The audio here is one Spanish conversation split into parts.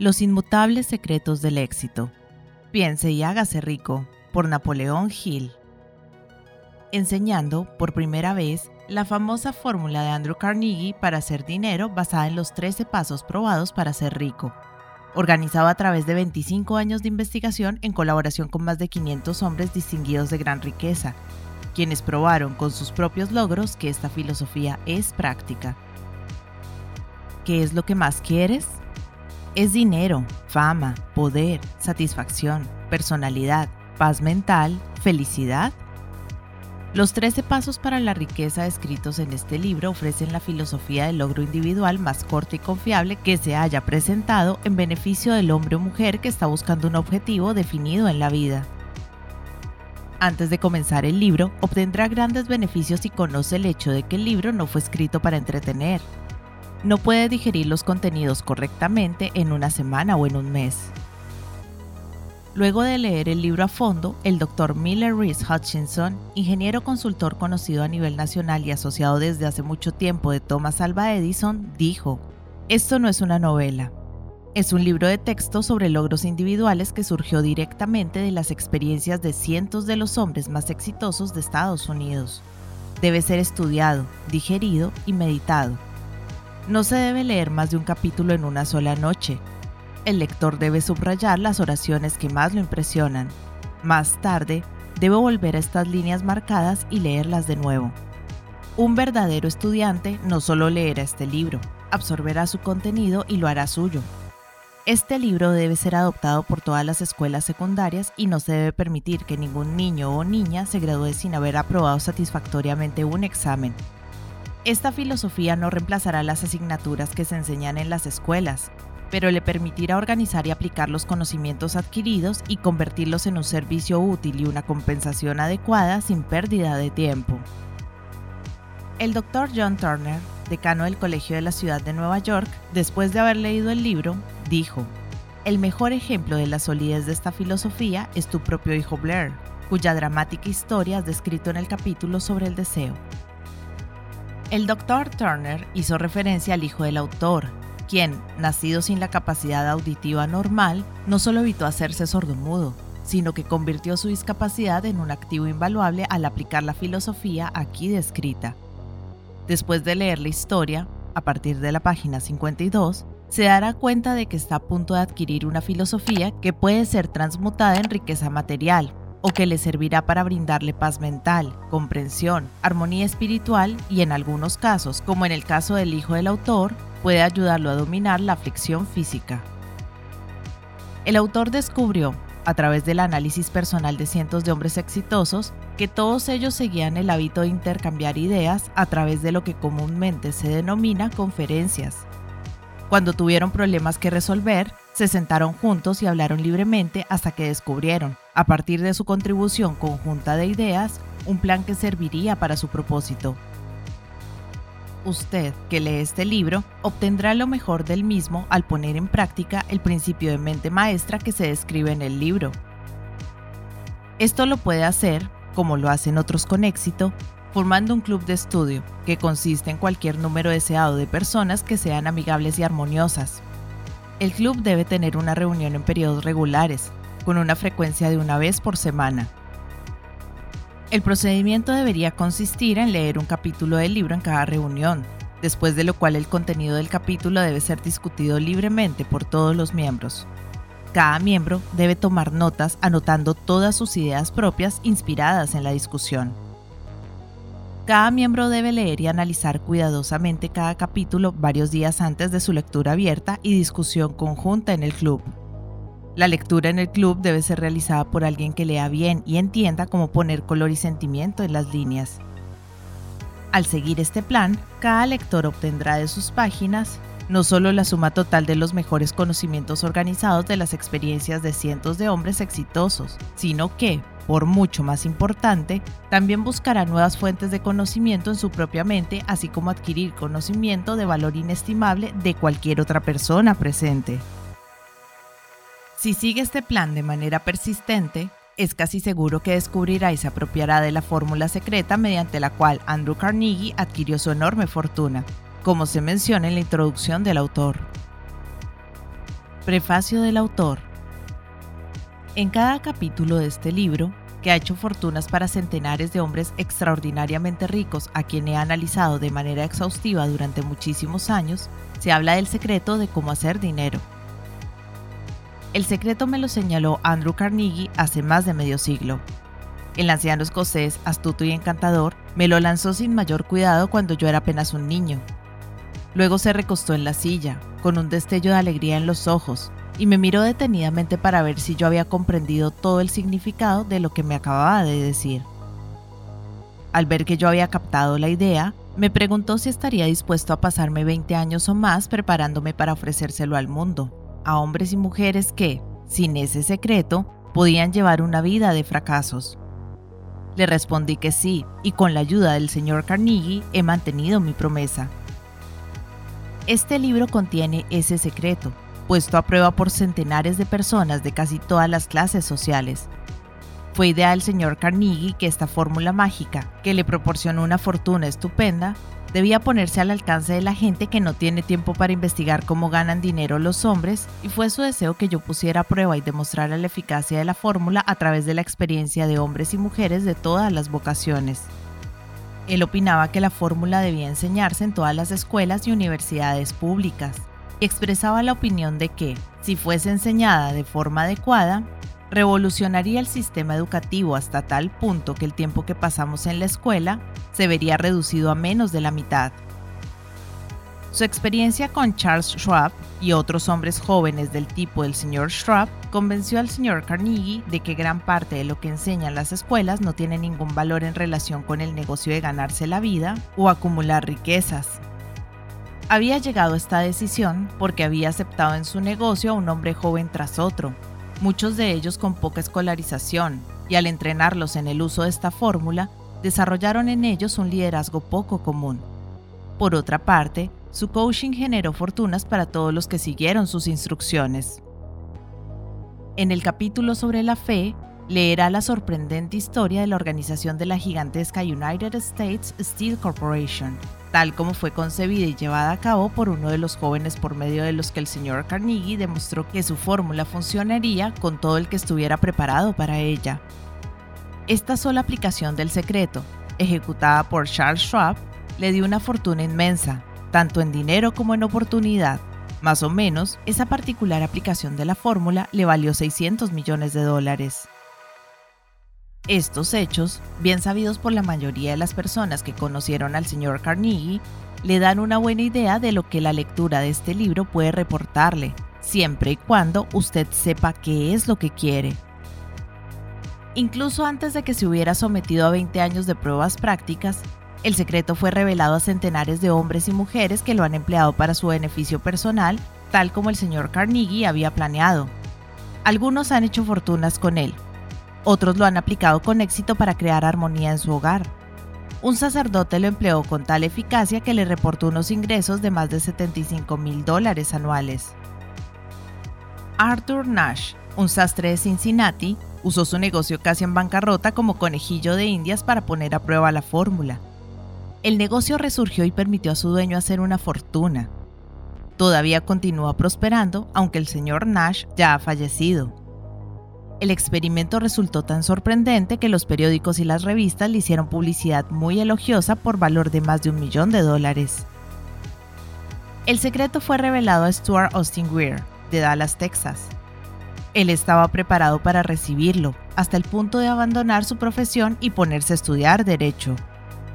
Los inmutables secretos del éxito. Piense y hágase rico, por Napoleón Hill. Enseñando, por primera vez, la famosa fórmula de Andrew Carnegie para hacer dinero basada en los 13 pasos probados para ser rico. Organizado a través de 25 años de investigación en colaboración con más de 500 hombres distinguidos de gran riqueza, quienes probaron con sus propios logros que esta filosofía es práctica. ¿Qué es lo que más quieres? Es dinero, fama, poder, satisfacción, personalidad, paz mental, felicidad. Los 13 pasos para la riqueza descritos en este libro ofrecen la filosofía del logro individual más corta y confiable que se haya presentado en beneficio del hombre o mujer que está buscando un objetivo definido en la vida. Antes de comenzar el libro, obtendrá grandes beneficios si conoce el hecho de que el libro no fue escrito para entretener, no puede digerir los contenidos correctamente en una semana o en un mes. Luego de leer el libro a fondo, el Dr. Miller Reese Hutchinson, ingeniero consultor conocido a nivel nacional y asociado desde hace mucho tiempo de Thomas Alva Edison, dijo, Esto no es una novela, es un libro de texto sobre logros individuales que surgió directamente de las experiencias de cientos de los hombres más exitosos de Estados Unidos. Debe ser estudiado, digerido y meditado no se debe leer más de un capítulo en una sola noche. El lector debe subrayar las oraciones que más lo impresionan. Más tarde, debe volver a estas líneas marcadas y leerlas de nuevo. Un verdadero estudiante no solo leerá este libro, absorberá su contenido y lo hará suyo. Este libro debe ser adoptado por todas las escuelas secundarias y no se debe permitir que ningún niño o niña se gradúe sin haber aprobado satisfactoriamente un examen, esta filosofía no reemplazará las asignaturas que se enseñan en las escuelas, pero le permitirá organizar y aplicar los conocimientos adquiridos y convertirlos en un servicio útil y una compensación adecuada sin pérdida de tiempo. El Dr. John Turner, decano del Colegio de la Ciudad de Nueva York, después de haber leído el libro, dijo, El mejor ejemplo de la solidez de esta filosofía es tu propio hijo Blair, cuya dramática historia has descrito en el capítulo sobre el deseo. El doctor Turner hizo referencia al hijo del autor, quien, nacido sin la capacidad auditiva normal, no solo evitó hacerse sordomudo, sino que convirtió su discapacidad en un activo invaluable al aplicar la filosofía aquí descrita. Después de leer la historia, a partir de la página 52, se dará cuenta de que está a punto de adquirir una filosofía que puede ser transmutada en riqueza material, o que le servirá para brindarle paz mental, comprensión, armonía espiritual y en algunos casos, como en el caso del hijo del autor, puede ayudarlo a dominar la aflicción física. El autor descubrió, a través del análisis personal de cientos de hombres exitosos, que todos ellos seguían el hábito de intercambiar ideas a través de lo que comúnmente se denomina conferencias. Cuando tuvieron problemas que resolver, se sentaron juntos y hablaron libremente hasta que descubrieron, a partir de su contribución conjunta de ideas, un plan que serviría para su propósito. Usted, que lee este libro, obtendrá lo mejor del mismo al poner en práctica el principio de mente maestra que se describe en el libro. Esto lo puede hacer, como lo hacen otros con éxito, formando un club de estudio, que consiste en cualquier número deseado de personas que sean amigables y armoniosas. El club debe tener una reunión en periodos regulares, con una frecuencia de una vez por semana. El procedimiento debería consistir en leer un capítulo del libro en cada reunión, después de lo cual el contenido del capítulo debe ser discutido libremente por todos los miembros. Cada miembro debe tomar notas anotando todas sus ideas propias inspiradas en la discusión. Cada miembro debe leer y analizar cuidadosamente cada capítulo varios días antes de su lectura abierta y discusión conjunta en el club. La lectura en el club debe ser realizada por alguien que lea bien y entienda cómo poner color y sentimiento en las líneas. Al seguir este plan, cada lector obtendrá de sus páginas no solo la suma total de los mejores conocimientos organizados de las experiencias de cientos de hombres exitosos, sino que, por mucho más importante, también buscará nuevas fuentes de conocimiento en su propia mente, así como adquirir conocimiento de valor inestimable de cualquier otra persona presente. Si sigue este plan de manera persistente, es casi seguro que descubrirá y se apropiará de la fórmula secreta mediante la cual Andrew Carnegie adquirió su enorme fortuna, como se menciona en la introducción del autor. Prefacio del autor. En cada capítulo de este libro, que ha hecho fortunas para centenares de hombres extraordinariamente ricos a quien he analizado de manera exhaustiva durante muchísimos años, se habla del secreto de cómo hacer dinero. El secreto me lo señaló Andrew Carnegie hace más de medio siglo. El anciano escocés, astuto y encantador, me lo lanzó sin mayor cuidado cuando yo era apenas un niño. Luego se recostó en la silla, con un destello de alegría en los ojos, y me miró detenidamente para ver si yo había comprendido todo el significado de lo que me acababa de decir. Al ver que yo había captado la idea, me preguntó si estaría dispuesto a pasarme 20 años o más preparándome para ofrecérselo al mundo, a hombres y mujeres que, sin ese secreto, podían llevar una vida de fracasos. Le respondí que sí, y con la ayuda del señor Carnegie he mantenido mi promesa. Este libro contiene ese secreto, puesto a prueba por centenares de personas de casi todas las clases sociales. Fue idea del señor Carnegie que esta fórmula mágica, que le proporcionó una fortuna estupenda, debía ponerse al alcance de la gente que no tiene tiempo para investigar cómo ganan dinero los hombres, y fue su deseo que yo pusiera a prueba y demostrara la eficacia de la fórmula a través de la experiencia de hombres y mujeres de todas las vocaciones. Él opinaba que la fórmula debía enseñarse en todas las escuelas y universidades públicas, y expresaba la opinión de que, si fuese enseñada de forma adecuada, revolucionaría el sistema educativo hasta tal punto que el tiempo que pasamos en la escuela se vería reducido a menos de la mitad. Su experiencia con Charles Schwab y otros hombres jóvenes del tipo del señor Schwab convenció al señor Carnegie de que gran parte de lo que enseñan las escuelas no tiene ningún valor en relación con el negocio de ganarse la vida o acumular riquezas. Había llegado a esta decisión porque había aceptado en su negocio a un hombre joven tras otro, muchos de ellos con poca escolarización, y al entrenarlos en el uso de esta fórmula, desarrollaron en ellos un liderazgo poco común. Por otra parte, su coaching generó fortunas para todos los que siguieron sus instrucciones. En el capítulo sobre la fe, leerá la sorprendente historia de la organización de la gigantesca United States Steel Corporation, tal como fue concebida y llevada a cabo por uno de los jóvenes por medio de los que el señor Carnegie demostró que su fórmula funcionaría con todo el que estuviera preparado para ella. Esta sola aplicación del secreto, ejecutada por Charles Schwab, le dio una fortuna inmensa, tanto en dinero como en oportunidad. Más o menos, esa particular aplicación de la fórmula le valió 600 millones de dólares. Estos hechos, bien sabidos por la mayoría de las personas que conocieron al señor Carnegie, le dan una buena idea de lo que la lectura de este libro puede reportarle, siempre y cuando usted sepa qué es lo que quiere. Incluso antes de que se hubiera sometido a 20 años de pruebas prácticas, el secreto fue revelado a centenares de hombres y mujeres que lo han empleado para su beneficio personal, tal como el señor Carnegie había planeado. Algunos han hecho fortunas con él, otros lo han aplicado con éxito para crear armonía en su hogar. Un sacerdote lo empleó con tal eficacia que le reportó unos ingresos de más de 75 mil dólares anuales. Arthur Nash, un sastre de Cincinnati, usó su negocio casi en bancarrota como conejillo de indias para poner a prueba la fórmula. El negocio resurgió y permitió a su dueño hacer una fortuna. Todavía continúa prosperando, aunque el señor Nash ya ha fallecido. El experimento resultó tan sorprendente que los periódicos y las revistas le hicieron publicidad muy elogiosa por valor de más de un millón de dólares. El secreto fue revelado a Stuart Austin Greer, de Dallas, Texas. Él estaba preparado para recibirlo, hasta el punto de abandonar su profesión y ponerse a estudiar derecho.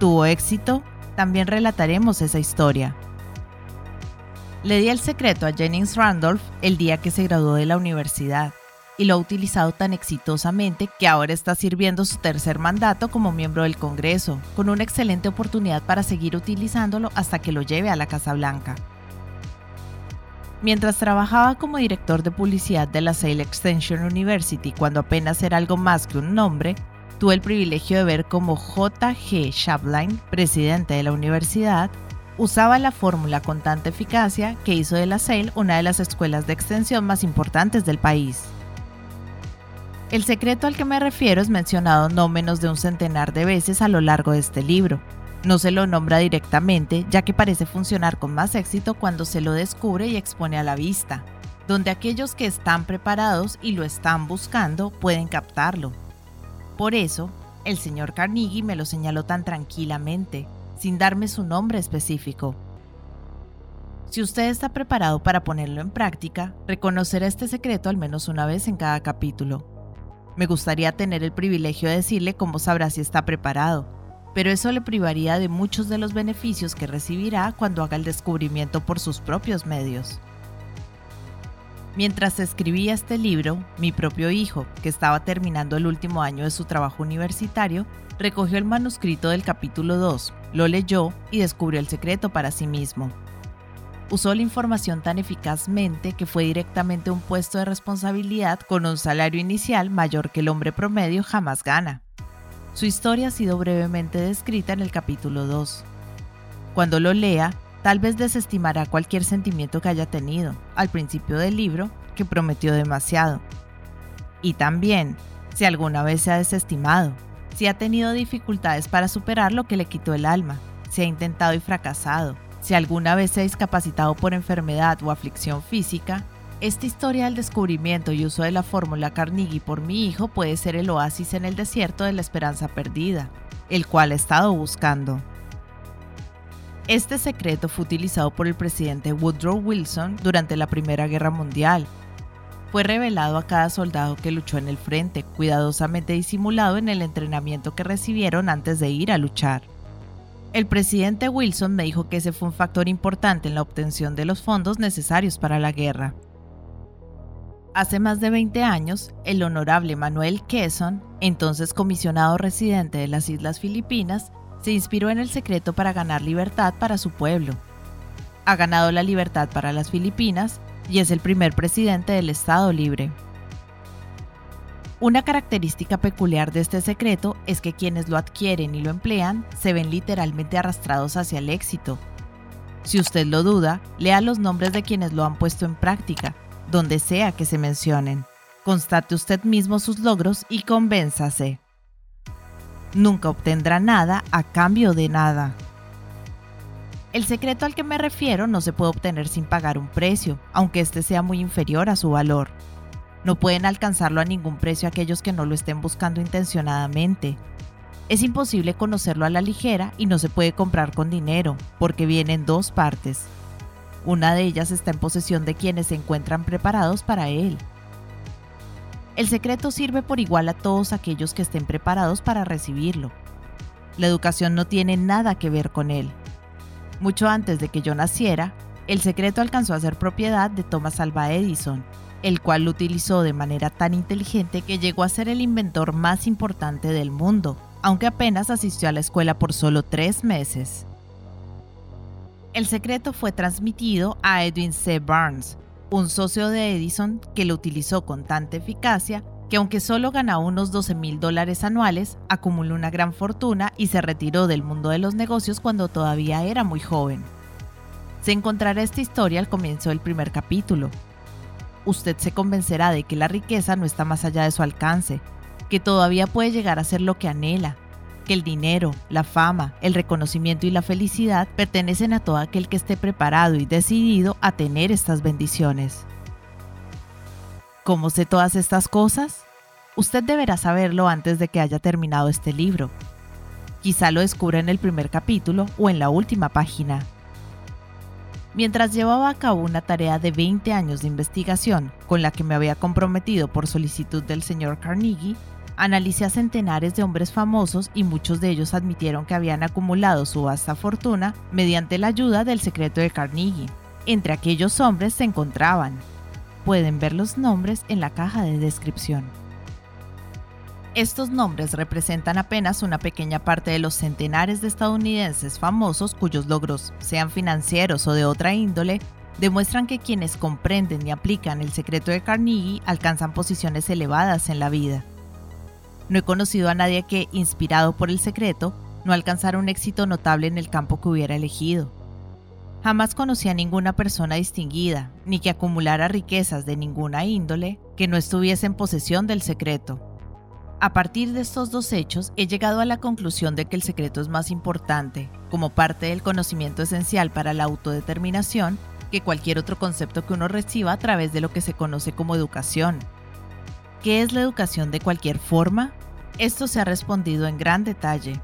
¿Tuvo éxito? También relataremos esa historia. Le di el secreto a Jennings Randolph el día que se graduó de la universidad y lo ha utilizado tan exitosamente que ahora está sirviendo su tercer mandato como miembro del Congreso, con una excelente oportunidad para seguir utilizándolo hasta que lo lleve a la Casa Blanca. Mientras trabajaba como director de publicidad de la Sale Extension University cuando apenas era algo más que un nombre, tuve el privilegio de ver cómo J.G. Shabline, presidente de la universidad, usaba la fórmula con tanta eficacia que hizo de la Sale una de las escuelas de extensión más importantes del país. El secreto al que me refiero es mencionado no menos de un centenar de veces a lo largo de este libro. No se lo nombra directamente, ya que parece funcionar con más éxito cuando se lo descubre y expone a la vista. donde aquellos que están preparados y lo están buscando pueden captarlo. Por eso, el señor Carnegie me lo señaló tan tranquilamente, sin darme su nombre específico. Si usted está preparado para ponerlo en práctica, reconocerá este secreto al menos una vez en cada capítulo. Me gustaría tener el privilegio de decirle cómo sabrá si está preparado, pero eso le privaría de muchos de los beneficios que recibirá cuando haga el descubrimiento por sus propios medios. Mientras escribía este libro, mi propio hijo, que estaba terminando el último año de su trabajo universitario, recogió el manuscrito del capítulo 2, lo leyó y descubrió el secreto para sí mismo. Usó la información tan eficazmente que fue directamente un puesto de responsabilidad con un salario inicial mayor que el hombre promedio jamás gana. Su historia ha sido brevemente descrita en el capítulo 2. Cuando lo lea, Tal vez desestimará cualquier sentimiento que haya tenido al principio del libro que prometió demasiado. Y también, si alguna vez se ha desestimado, si ha tenido dificultades para superar lo que le quitó el alma, si ha intentado y fracasado, si alguna vez se ha discapacitado por enfermedad o aflicción física, esta historia del descubrimiento y uso de la fórmula Carnegie por mi hijo puede ser el oasis en el desierto de la esperanza perdida, el cual ha estado buscando. Este secreto fue utilizado por el presidente Woodrow Wilson durante la Primera Guerra Mundial. Fue revelado a cada soldado que luchó en el frente, cuidadosamente disimulado en el entrenamiento que recibieron antes de ir a luchar. El presidente Wilson me dijo que ese fue un factor importante en la obtención de los fondos necesarios para la guerra. Hace más de 20 años, el honorable Manuel Quesson, entonces comisionado residente de las Islas Filipinas, se inspiró en el secreto para ganar libertad para su pueblo. Ha ganado la libertad para las Filipinas y es el primer presidente del Estado libre. Una característica peculiar de este secreto es que quienes lo adquieren y lo emplean se ven literalmente arrastrados hacia el éxito. Si usted lo duda, lea los nombres de quienes lo han puesto en práctica, donde sea que se mencionen. Constate usted mismo sus logros y convénzase nunca obtendrá nada a cambio de nada. El secreto al que me refiero no se puede obtener sin pagar un precio, aunque éste sea muy inferior a su valor. No pueden alcanzarlo a ningún precio aquellos que no lo estén buscando intencionadamente. Es imposible conocerlo a la ligera y no se puede comprar con dinero, porque viene en dos partes. Una de ellas está en posesión de quienes se encuentran preparados para él, el secreto sirve por igual a todos aquellos que estén preparados para recibirlo. La educación no tiene nada que ver con él. Mucho antes de que yo naciera, el secreto alcanzó a ser propiedad de Thomas Alva Edison, el cual lo utilizó de manera tan inteligente que llegó a ser el inventor más importante del mundo, aunque apenas asistió a la escuela por solo tres meses. El secreto fue transmitido a Edwin C. Barnes, un socio de Edison que lo utilizó con tanta eficacia que aunque solo ganaba unos 12 mil dólares anuales, acumuló una gran fortuna y se retiró del mundo de los negocios cuando todavía era muy joven. Se encontrará esta historia al comienzo del primer capítulo. Usted se convencerá de que la riqueza no está más allá de su alcance, que todavía puede llegar a ser lo que anhela, que el dinero, la fama, el reconocimiento y la felicidad pertenecen a todo aquel que esté preparado y decidido a tener estas bendiciones. ¿Cómo sé todas estas cosas? Usted deberá saberlo antes de que haya terminado este libro. Quizá lo descubra en el primer capítulo o en la última página. Mientras llevaba a cabo una tarea de 20 años de investigación con la que me había comprometido por solicitud del señor Carnegie, Analicé a centenares de hombres famosos y muchos de ellos admitieron que habían acumulado su vasta fortuna mediante la ayuda del secreto de Carnegie. Entre aquellos hombres se encontraban. Pueden ver los nombres en la caja de descripción. Estos nombres representan apenas una pequeña parte de los centenares de estadounidenses famosos cuyos logros, sean financieros o de otra índole, demuestran que quienes comprenden y aplican el secreto de Carnegie alcanzan posiciones elevadas en la vida. No he conocido a nadie que, inspirado por el secreto, no alcanzara un éxito notable en el campo que hubiera elegido. Jamás conocí a ninguna persona distinguida, ni que acumulara riquezas de ninguna índole, que no estuviese en posesión del secreto. A partir de estos dos hechos, he llegado a la conclusión de que el secreto es más importante, como parte del conocimiento esencial para la autodeterminación, que cualquier otro concepto que uno reciba a través de lo que se conoce como educación. ¿Qué es la educación de cualquier forma? Esto se ha respondido en gran detalle.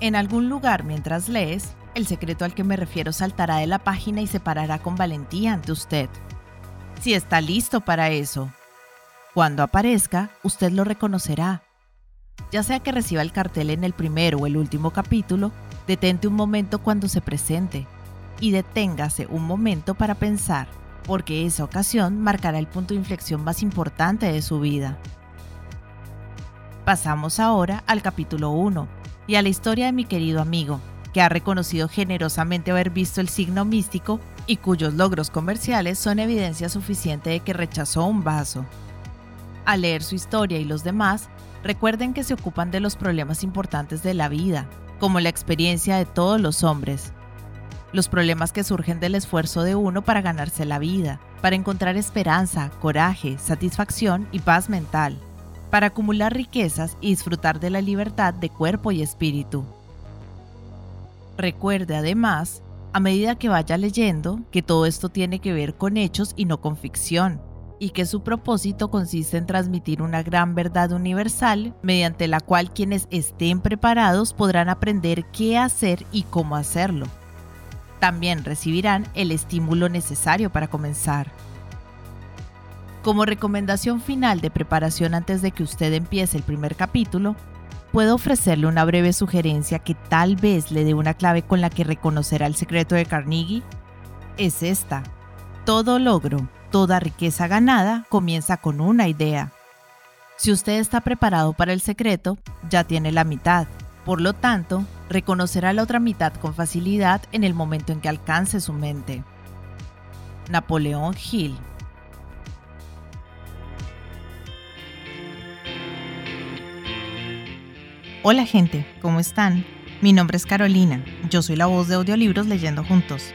En algún lugar mientras lees, el secreto al que me refiero saltará de la página y se parará con valentía ante usted. Si está listo para eso, cuando aparezca, usted lo reconocerá. Ya sea que reciba el cartel en el primero o el último capítulo, detente un momento cuando se presente y deténgase un momento para pensar, porque esa ocasión marcará el punto de inflexión más importante de su vida. Pasamos ahora al capítulo 1 y a la historia de mi querido amigo, que ha reconocido generosamente haber visto el signo místico y cuyos logros comerciales son evidencia suficiente de que rechazó un vaso. Al leer su historia y los demás, recuerden que se ocupan de los problemas importantes de la vida, como la experiencia de todos los hombres. Los problemas que surgen del esfuerzo de uno para ganarse la vida, para encontrar esperanza, coraje, satisfacción y paz mental, para acumular riquezas y disfrutar de la libertad de cuerpo y espíritu. Recuerde además, a medida que vaya leyendo, que todo esto tiene que ver con hechos y no con ficción y que su propósito consiste en transmitir una gran verdad universal mediante la cual quienes estén preparados podrán aprender qué hacer y cómo hacerlo. También recibirán el estímulo necesario para comenzar. Como recomendación final de preparación antes de que usted empiece el primer capítulo, puedo ofrecerle una breve sugerencia que tal vez le dé una clave con la que reconocerá el secreto de Carnegie. Es esta. Todo logro, Toda riqueza ganada comienza con una idea. Si usted está preparado para el secreto, ya tiene la mitad. Por lo tanto, reconocerá la otra mitad con facilidad en el momento en que alcance su mente. Napoleón Hill Hola gente, ¿cómo están? Mi nombre es Carolina, yo soy la voz de audiolibros leyendo juntos.